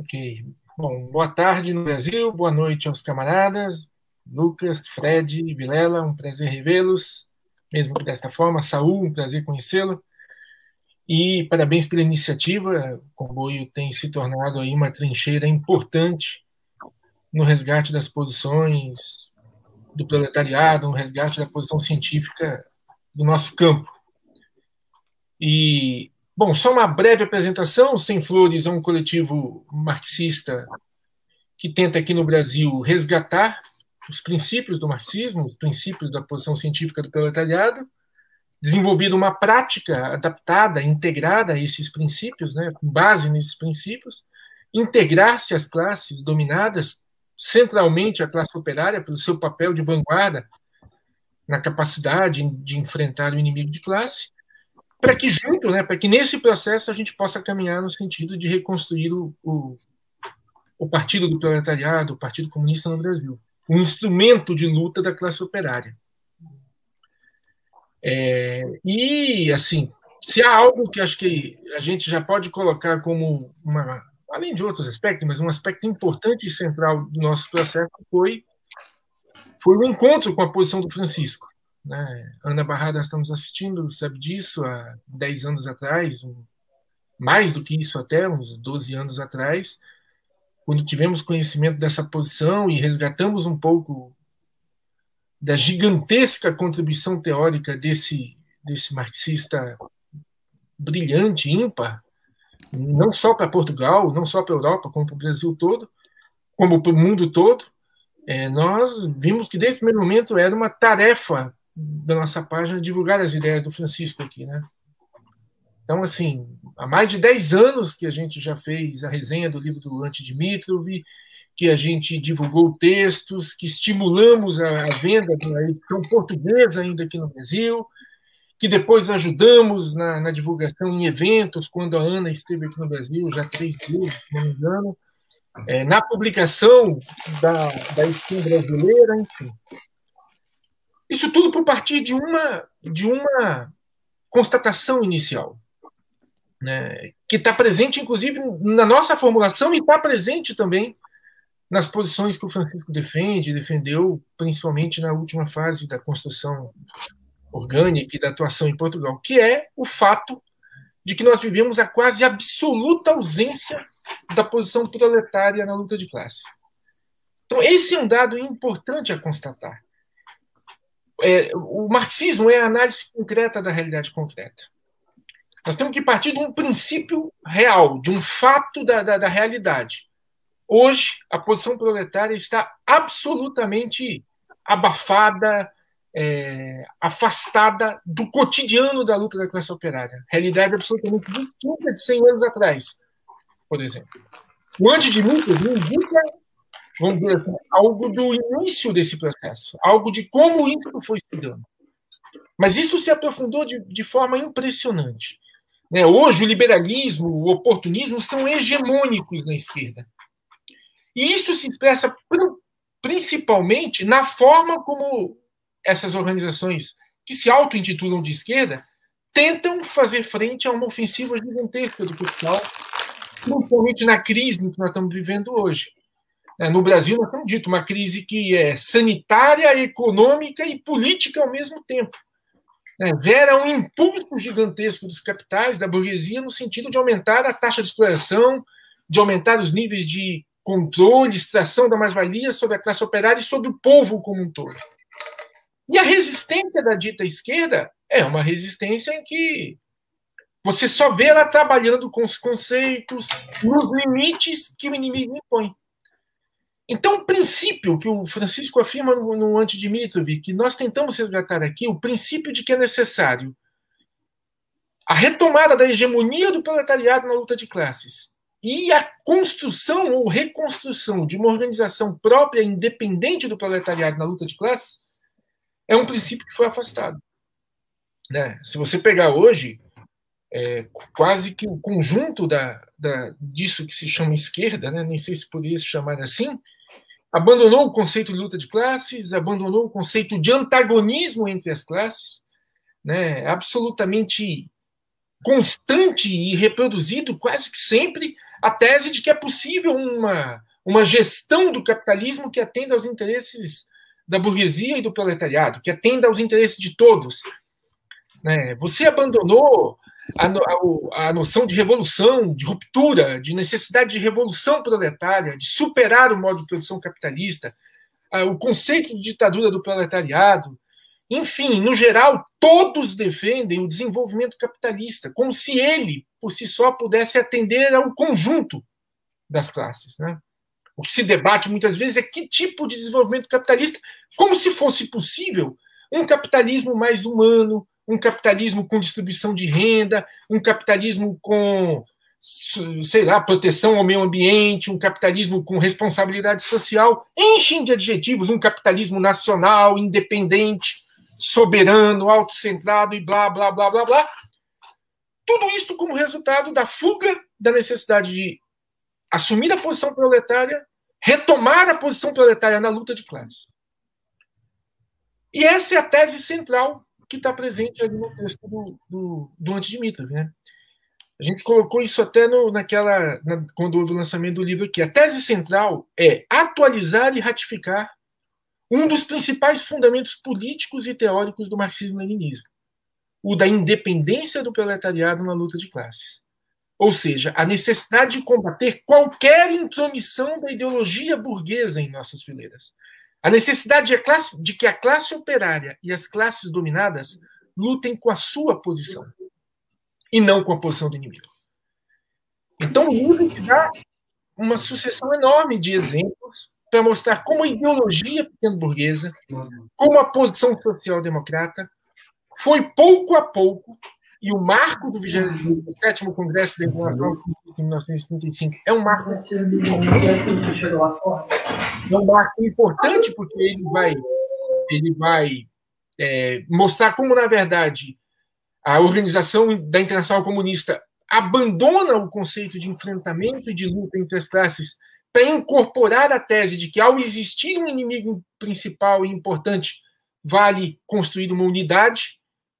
Ok. Bom, boa tarde no Brasil, boa noite aos camaradas. Lucas, Fred, Vilela, um prazer revê-los, mesmo que desta forma. Saul, um prazer conhecê-lo. E parabéns pela iniciativa. O comboio tem se tornado aí uma trincheira importante no resgate das posições do proletariado, no resgate da posição científica do nosso campo. E, bom, só uma breve apresentação. Sem Flores é um coletivo marxista que tenta aqui no Brasil resgatar os princípios do marxismo, os princípios da posição científica do proletariado, desenvolvido uma prática adaptada, integrada a esses princípios, né, com base nesses princípios, integrar-se às classes dominadas, centralmente a classe operária, pelo seu papel de vanguarda na capacidade de enfrentar o inimigo de classe, para que junto, né, para que nesse processo a gente possa caminhar no sentido de reconstruir o, o, o Partido do Proletariado, o Partido Comunista no Brasil, um instrumento de luta da classe operária. É, e, assim, se há algo que acho que a gente já pode colocar como uma, além de outros aspectos, mas um aspecto importante e central do nosso processo foi, foi o encontro com a posição do Francisco. Né? Ana Barrada estamos assistindo, sabe disso, há 10 anos atrás, mais do que isso até, uns 12 anos atrás, quando tivemos conhecimento dessa posição e resgatamos um pouco da gigantesca contribuição teórica desse, desse marxista brilhante, ímpar, não só para Portugal, não só para a Europa, como para o Brasil todo, como para o mundo todo, é, nós vimos que desde o primeiro momento era uma tarefa da nossa página divulgar as ideias do Francisco aqui, né? Então, assim, há mais de 10 anos que a gente já fez a resenha do livro do Ante Dimitrov, que a gente divulgou textos, que estimulamos a, venda da edição portuguesa ainda aqui no Brasil, que depois ajudamos na, na, divulgação em eventos, quando a Ana esteve aqui no Brasil, já três vezes, se não me engano, é, na publicação da, da edição brasileira, enfim. Isso tudo por partir de uma, de uma constatação inicial, né, que está presente, inclusive, na nossa formulação e está presente também nas posições que o Francisco defende, defendeu principalmente na última fase da construção orgânica e da atuação em Portugal, que é o fato de que nós vivemos a quase absoluta ausência da posição proletária na luta de classe. Então, esse é um dado importante a constatar. É, o marxismo é a análise concreta da realidade concreta. Nós temos que partir de um princípio real, de um fato da, da, da realidade. Hoje, a posição proletária está absolutamente abafada, é, afastada do cotidiano da luta da classe operária. Realidade absolutamente distinta de 100 anos atrás, por exemplo. O antes de mim indica, vamos dizer assim, algo do início desse processo, algo de como isso foi se dando. Mas isso se aprofundou de, de forma impressionante. Né? Hoje, o liberalismo, o oportunismo são hegemônicos na esquerda. E isso se expressa principalmente na forma como essas organizações que se auto-intitulam de esquerda tentam fazer frente a uma ofensiva gigantesca do capital, principalmente na crise que nós estamos vivendo hoje. É, no Brasil, nós temos dito uma crise que é sanitária, econômica e política ao mesmo tempo. É, gera um impulso gigantesco dos capitais, da burguesia, no sentido de aumentar a taxa de exploração, de aumentar os níveis de controle, extração da mais-valia sobre a classe operária e sobre o povo como um todo. E a resistência da dita esquerda é uma resistência em que você só vê ela trabalhando com os conceitos, nos limites que o inimigo impõe. Então, o princípio que o Francisco afirma no, no Antidimitrov, que nós tentamos resgatar aqui, o princípio de que é necessário a retomada da hegemonia do proletariado na luta de classes e a construção ou reconstrução de uma organização própria, independente do proletariado na luta de classe, é um princípio que foi afastado. Né? Se você pegar hoje, é, quase que o conjunto da, da, disso que se chama esquerda, né? nem sei se poderia se chamar assim, abandonou o conceito de luta de classes, abandonou o conceito de antagonismo entre as classes, né? absolutamente constante e reproduzido quase que sempre a tese de que é possível uma, uma gestão do capitalismo que atenda aos interesses da burguesia e do proletariado, que atenda aos interesses de todos. Né? Você abandonou a, a, a, noção de revolução, de ruptura, de necessidade de revolução proletária, de superar o modo de produção capitalista, o conceito de ditadura do proletariado. Enfim, no geral, todos defendem o desenvolvimento capitalista, como se ele, por si só, pudesse atender ao conjunto das classes. Né? O que se debate muitas vezes é que tipo de desenvolvimento capitalista, como se fosse possível um capitalismo mais humano, um capitalismo com distribuição de renda, um capitalismo com, sei lá, proteção ao meio ambiente, um capitalismo com responsabilidade social, enchem de adjetivos, um capitalismo nacional, independente, soberano, autocentrado e blá, blá, blá, blá, blá. Tudo isso como resultado da fuga da necessidade de assumir a posição proletária, retomar a posição proletária na luta de classes. E essa é a tese central que está presente ali no texto do, do, do Antidimitrov, né? A gente colocou isso até no, naquela. Na, quando houve o lançamento do livro aqui. A tese central é atualizar e ratificar um dos principais fundamentos políticos e teóricos do marxismo-leninismo, o da independência do proletariado na luta de classes. Ou seja, a necessidade de combater qualquer intromissão da ideologia burguesa em nossas fileiras, a necessidade de, classe, de que a classe operária e as classes dominadas lutem com a sua posição e não com a posição do inimigo. Então, te dá uma sucessão enorme de exemplos para mostrar como a ideologia pequeno-burguesa, como a posição social-democrata, foi pouco a pouco, e o marco do 27 Congresso da Internacional em 1935 é um marco é um marco importante porque ele vai ele vai é, mostrar como na verdade a organização da Internacional Comunista abandona o conceito de enfrentamento e de luta entre as classes para incorporar a tese de que ao existir um inimigo principal e importante vale construir uma unidade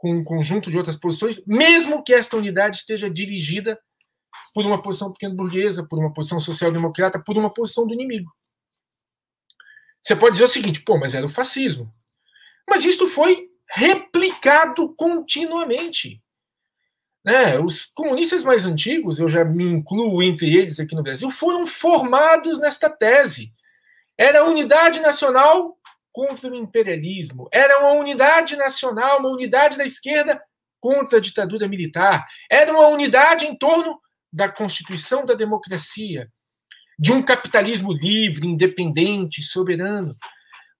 com um conjunto de outras posições, mesmo que esta unidade esteja dirigida por uma posição pequeno burguesa, por uma posição social-democrata, por uma posição do inimigo. Você pode dizer o seguinte, pô, mas era o fascismo. Mas isto foi replicado continuamente. Né? Os comunistas mais antigos, eu já me incluo entre eles aqui no Brasil, foram formados nesta tese. Era a unidade nacional contra o imperialismo. Era uma unidade nacional, uma unidade da esquerda contra a ditadura militar. Era uma unidade em torno da constituição da democracia, de um capitalismo livre, independente, soberano.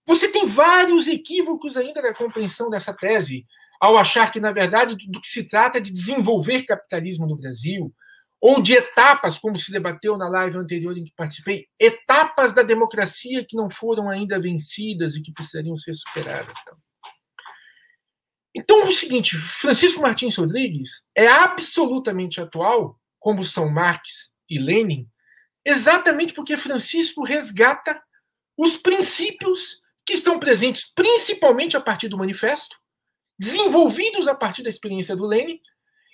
Você tem vários equívocos ainda na compreensão dessa tese, ao achar que, na verdade, do que se trata é de desenvolver capitalismo no Brasil, ou de etapas, como se debateu na live anterior em que participei, etapas da democracia que não foram ainda vencidas e que precisariam ser superadas. Então, é o seguinte, Francisco Martins Rodrigues é absolutamente atual, como são Marx e Lenin, exatamente porque Francisco resgata os princípios que estão presentes principalmente a partir do manifesto, desenvolvidos a partir da experiência do Lenin,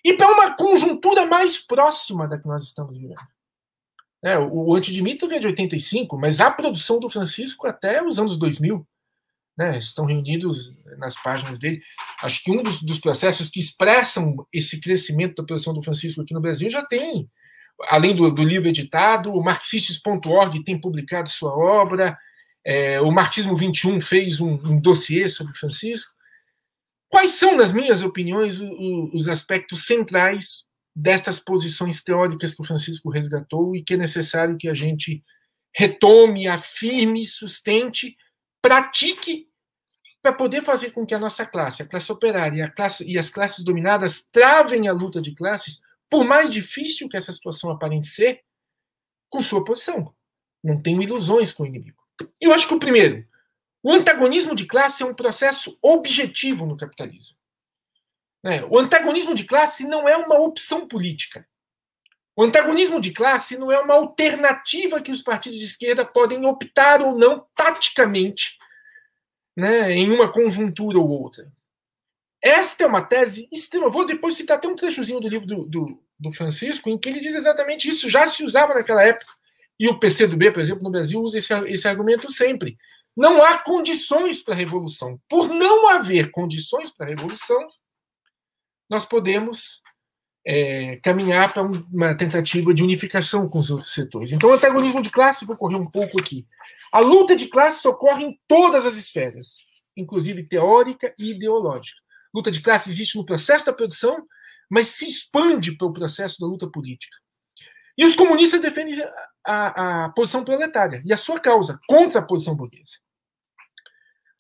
e para uma conjuntura mais próxima da que nós estamos vivendo. É, o Antidimitrov é de 85, mas a produção do Francisco até os anos 2000. Né, estão reunidos nas páginas dele. Acho que um dos, dos, processos que expressam esse crescimento da produção do Francisco aqui no Brasil já tem, além do, do livro editado, o Marxistas.org tem publicado sua obra, é, o Marxismo 21 fez um, um dossiê sobre Francisco. Quais são, nas minhas opiniões, os aspectos centrais destas posições teóricas que o Francisco resgatou e que é necessário que a gente retome, afirme, sustente, pratique para poder fazer com que a nossa classe, a classe operária e, a classe, e as classes dominadas travem a luta de classes, por mais difícil que essa situação aparente ser, com sua posição. Não tenho ilusões com o inimigo. Eu acho que o primeiro, o antagonismo de classe é um processo objetivo no capitalismo. Né? O antagonismo de classe não é uma opção política. O antagonismo de classe não é uma alternativa que os partidos de esquerda podem optar ou não taticamente né, em uma conjuntura ou outra. Esta é uma tese extrema. vou depois citar até um trechozinho do livro do, do, do Francisco, em que ele diz exatamente isso, já se usava naquela época. E o PCdoB, por exemplo, no Brasil, usa esse, esse argumento sempre. Não há condições para a revolução. Por não haver condições para a revolução, nós podemos é, caminhar para uma tentativa de unificação com os outros setores. Então, o antagonismo de classe, vou correr um pouco aqui. A luta de classes ocorre em todas as esferas, inclusive teórica e ideológica. Luta de classe existe no processo da produção, mas se expande para o processo da luta política. E os comunistas defendem a, a posição proletária e a sua causa contra a posição burguesa.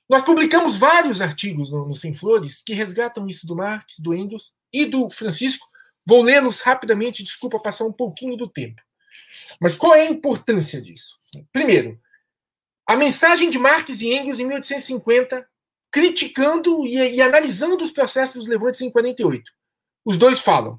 Nós publicamos vários artigos no, no Sem Flores que resgatam isso do Marx, do Engels e do Francisco, Vou lê-los rapidamente, desculpa passar um pouquinho do tempo. Mas qual é a importância disso? Primeiro, a mensagem de Marx e Engels em 1850, criticando e, e analisando os processos dos levantes em 48. Os dois falam: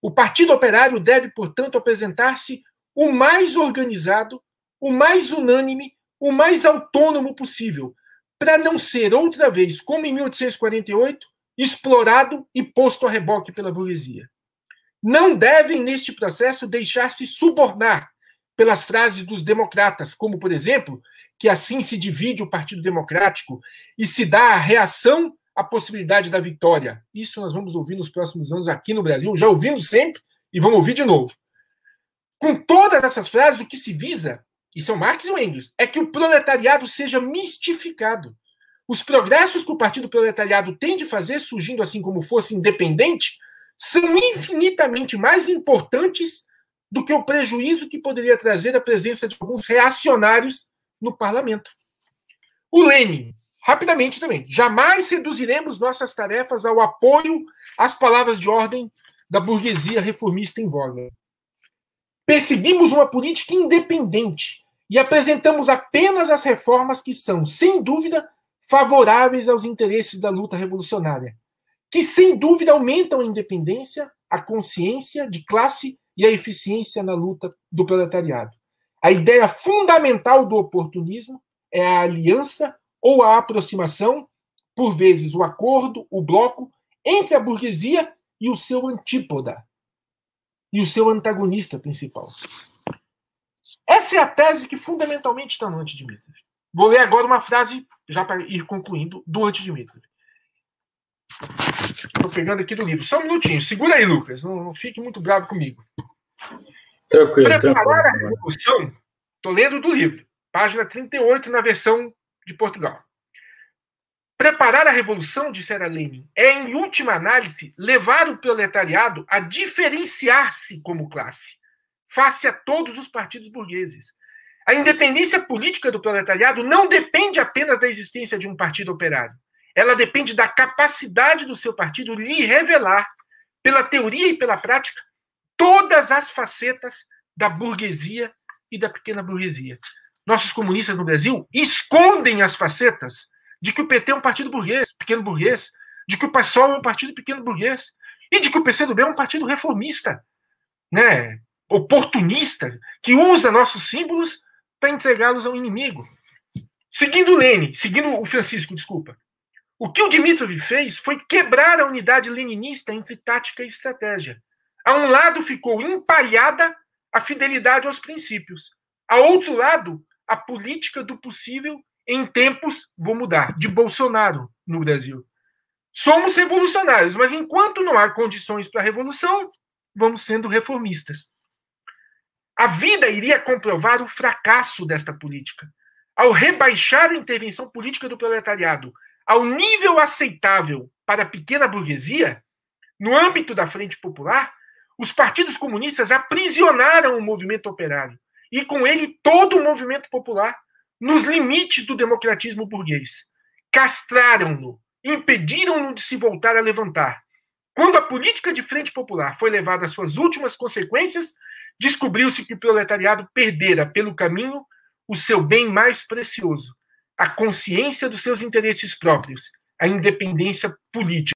o Partido Operário deve, portanto, apresentar-se o mais organizado, o mais unânime, o mais autônomo possível, para não ser outra vez, como em 1848, explorado e posto a reboque pela burguesia não devem, neste processo, deixar-se subornar pelas frases dos democratas, como, por exemplo, que assim se divide o Partido Democrático e se dá a reação à possibilidade da vitória. Isso nós vamos ouvir nos próximos anos aqui no Brasil, já ouvimos sempre e vamos ouvir de novo. Com todas essas frases, o que se visa, e são Marx e Engels, é que o proletariado seja mistificado. Os progressos que o Partido Proletariado tem de fazer, surgindo assim como fosse independente, são infinitamente mais importantes do que o prejuízo que poderia trazer a presença de alguns reacionários no parlamento. O Lenin, rapidamente também, jamais reduziremos nossas tarefas ao apoio às palavras de ordem da burguesia reformista em voga. Perseguimos uma política independente e apresentamos apenas as reformas que são, sem dúvida, favoráveis aos interesses da luta revolucionária, que sem dúvida aumentam a independência, a consciência de classe e a eficiência na luta do proletariado. A ideia fundamental do oportunismo é a aliança ou a aproximação, por vezes o acordo, o bloco, entre a burguesia e o seu antípoda, e o seu antagonista principal. Essa é a tese que fundamentalmente está no Antidimitrov. Vou ler agora uma frase, já para ir concluindo, do Antidimitrov. Estou pegando aqui do livro. Só um minutinho. Segura aí, Lucas. Não, não fique muito bravo comigo. Tranquilo. Preparar tranquilo. a revolução. Estou lendo do livro. Página 38, na versão de Portugal. Preparar a revolução, dissera Lenin, é, em última análise, levar o proletariado a diferenciar-se como classe, face a todos os partidos burgueses. A independência política do proletariado não depende apenas da existência de um partido operário ela depende da capacidade do seu partido lhe revelar, pela teoria e pela prática, todas as facetas da burguesia e da pequena burguesia. Nossos comunistas no Brasil escondem as facetas de que o PT é um partido burguês, pequeno burguês, de que o PSOL é um partido pequeno burguês e de que o PCdoB é um partido reformista, né, oportunista, que usa nossos símbolos para entregá-los ao inimigo. Seguindo Lenin, seguindo o Francisco, desculpa. O que o Dmitrov fez foi quebrar a unidade leninista entre tática e estratégia. A um lado ficou empalhada a fidelidade aos princípios. A outro lado, a política do possível em tempos, vou mudar, de Bolsonaro no Brasil. Somos revolucionários, mas enquanto não há condições para a revolução, vamos sendo reformistas. A vida iria comprovar o fracasso desta política. Ao rebaixar a intervenção política do proletariado ao nível aceitável para a pequena burguesia, no âmbito da Frente Popular, os partidos comunistas aprisionaram o movimento operário e, com ele, todo o movimento popular nos limites do democratismo burguês. Castraram-no, impediram-no de se voltar a levantar. Quando a política de Frente Popular foi levada às suas últimas consequências, descobriu-se que o proletariado perdera pelo caminho o seu bem mais precioso, a consciência dos seus interesses próprios, a independência política.